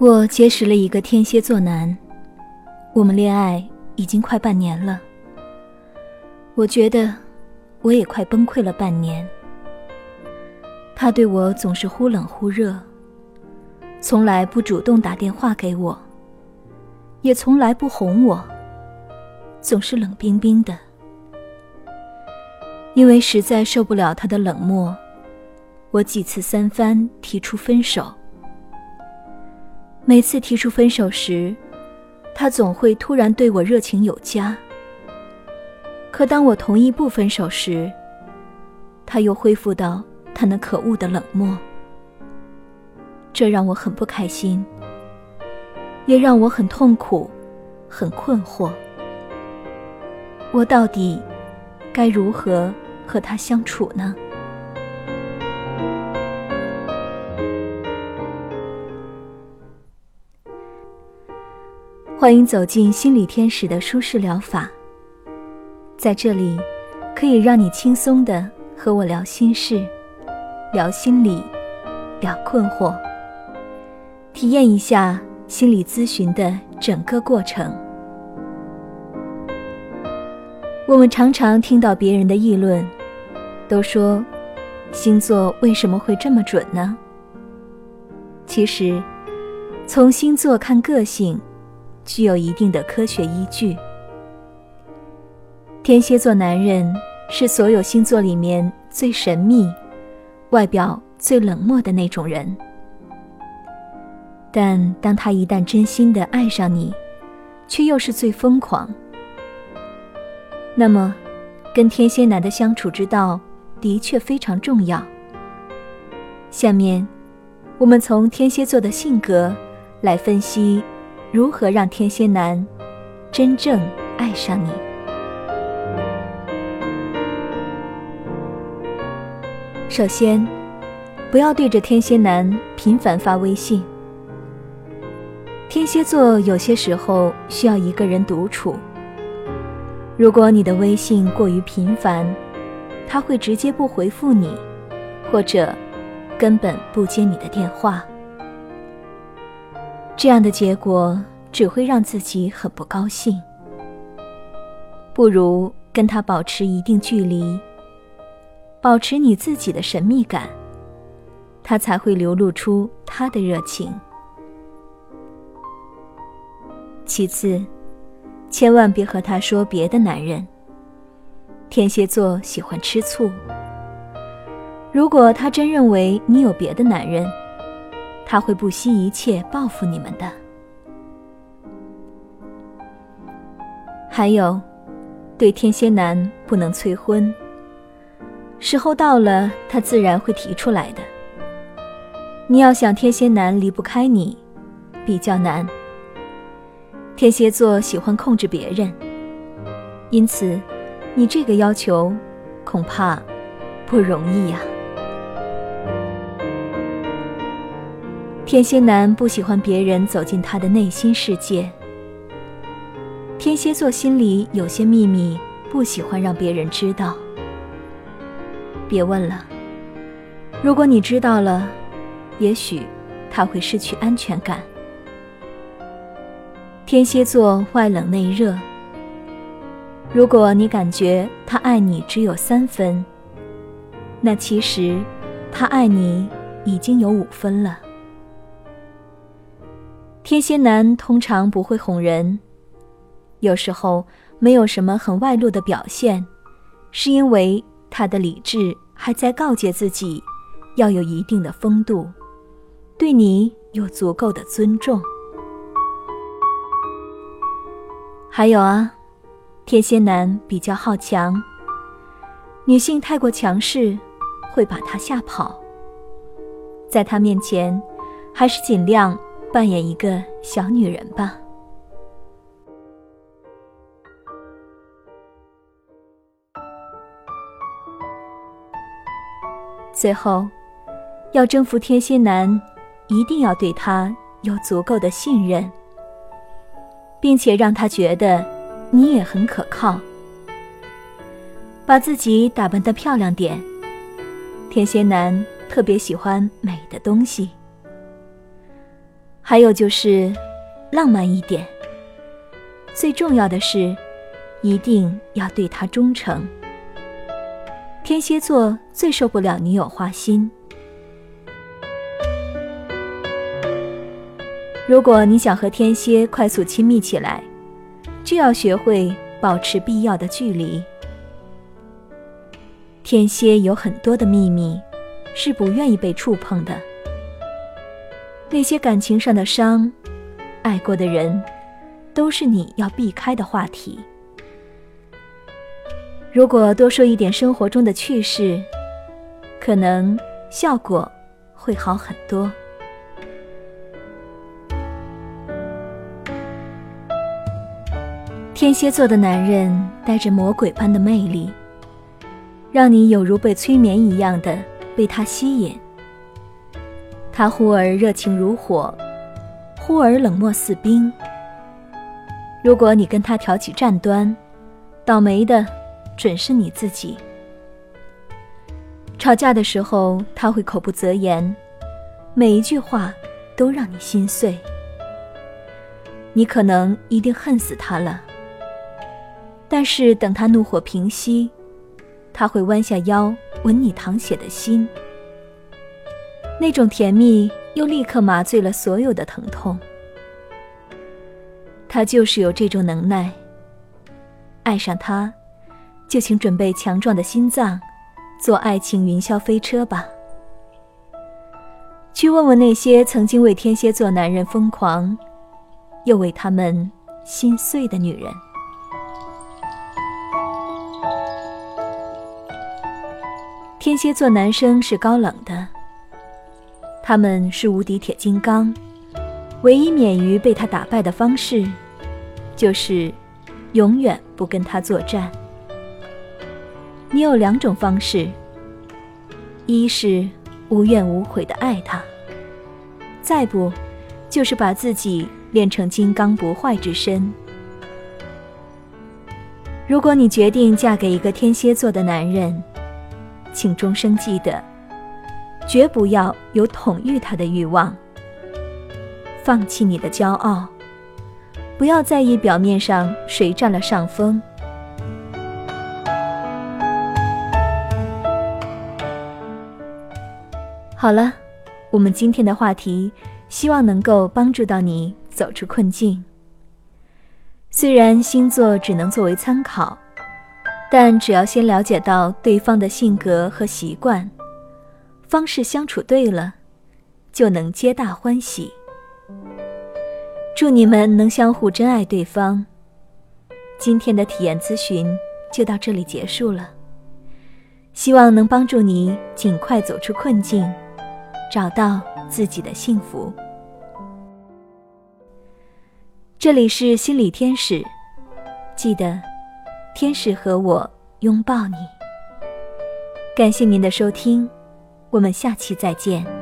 我结识了一个天蝎座男，我们恋爱已经快半年了。我觉得我也快崩溃了半年。他对我总是忽冷忽热，从来不主动打电话给我，也从来不哄我，总是冷冰冰的。因为实在受不了他的冷漠，我几次三番提出分手。每次提出分手时，他总会突然对我热情有加。可当我同意不分手时，他又恢复到他那可恶的冷漠。这让我很不开心，也让我很痛苦，很困惑。我到底该如何和他相处呢？欢迎走进心理天使的舒适疗法。在这里，可以让你轻松的和我聊心事，聊心理，聊困惑，体验一下心理咨询的整个过程。我们常常听到别人的议论，都说星座为什么会这么准呢？其实，从星座看个性。具有一定的科学依据。天蝎座男人是所有星座里面最神秘、外表最冷漠的那种人，但当他一旦真心的爱上你，却又是最疯狂。那么，跟天蝎男的相处之道的确非常重要。下面，我们从天蝎座的性格来分析。如何让天蝎男真正爱上你？首先，不要对着天蝎男频繁发微信。天蝎座有些时候需要一个人独处。如果你的微信过于频繁，他会直接不回复你，或者根本不接你的电话。这样的结果只会让自己很不高兴。不如跟他保持一定距离，保持你自己的神秘感，他才会流露出他的热情。其次，千万别和他说别的男人。天蝎座喜欢吃醋。如果他真认为你有别的男人，他会不惜一切报复你们的。还有，对天蝎男不能催婚。时候到了，他自然会提出来的。你要想天蝎男离不开你，比较难。天蝎座喜欢控制别人，因此，你这个要求恐怕不容易呀。天蝎男不喜欢别人走进他的内心世界。天蝎座心里有些秘密，不喜欢让别人知道。别问了，如果你知道了，也许他会失去安全感。天蝎座外冷内热。如果你感觉他爱你只有三分，那其实他爱你已经有五分了。天蝎男通常不会哄人，有时候没有什么很外露的表现，是因为他的理智还在告诫自己，要有一定的风度，对你有足够的尊重。还有啊，天蝎男比较好强，女性太过强势会把他吓跑，在他面前，还是尽量。扮演一个小女人吧。最后，要征服天蝎男，一定要对他有足够的信任，并且让他觉得你也很可靠。把自己打扮的漂亮点，天蝎男特别喜欢美的东西。还有就是浪漫一点。最重要的是，一定要对他忠诚。天蝎座最受不了女友花心。如果你想和天蝎快速亲密起来，就要学会保持必要的距离。天蝎有很多的秘密，是不愿意被触碰的。那些感情上的伤，爱过的人，都是你要避开的话题。如果多说一点生活中的趣事，可能效果会好很多。天蝎座的男人带着魔鬼般的魅力。让你有如被催眠一样的被他吸引。他忽而热情如火，忽而冷漠似冰。如果你跟他挑起战端，倒霉的准是你自己。吵架的时候，他会口不择言，每一句话都让你心碎。你可能一定恨死他了，但是等他怒火平息。他会弯下腰吻你淌血的心，那种甜蜜又立刻麻醉了所有的疼痛。他就是有这种能耐。爱上他，就请准备强壮的心脏，坐爱情云霄飞车吧。去问问那些曾经为天蝎座男人疯狂，又为他们心碎的女人。天蝎座男生是高冷的，他们是无敌铁金刚，唯一免于被他打败的方式，就是永远不跟他作战。你有两种方式：一是无怨无悔的爱他，再不就是把自己练成金刚不坏之身。如果你决定嫁给一个天蝎座的男人，请终生记得，绝不要有统御他的欲望。放弃你的骄傲，不要在意表面上谁占了上风。好了，我们今天的话题，希望能够帮助到你走出困境。虽然星座只能作为参考。但只要先了解到对方的性格和习惯，方式相处对了，就能皆大欢喜。祝你们能相互珍爱对方。今天的体验咨询就到这里结束了，希望能帮助你尽快走出困境，找到自己的幸福。这里是心理天使，记得。天使和我拥抱你。感谢您的收听，我们下期再见。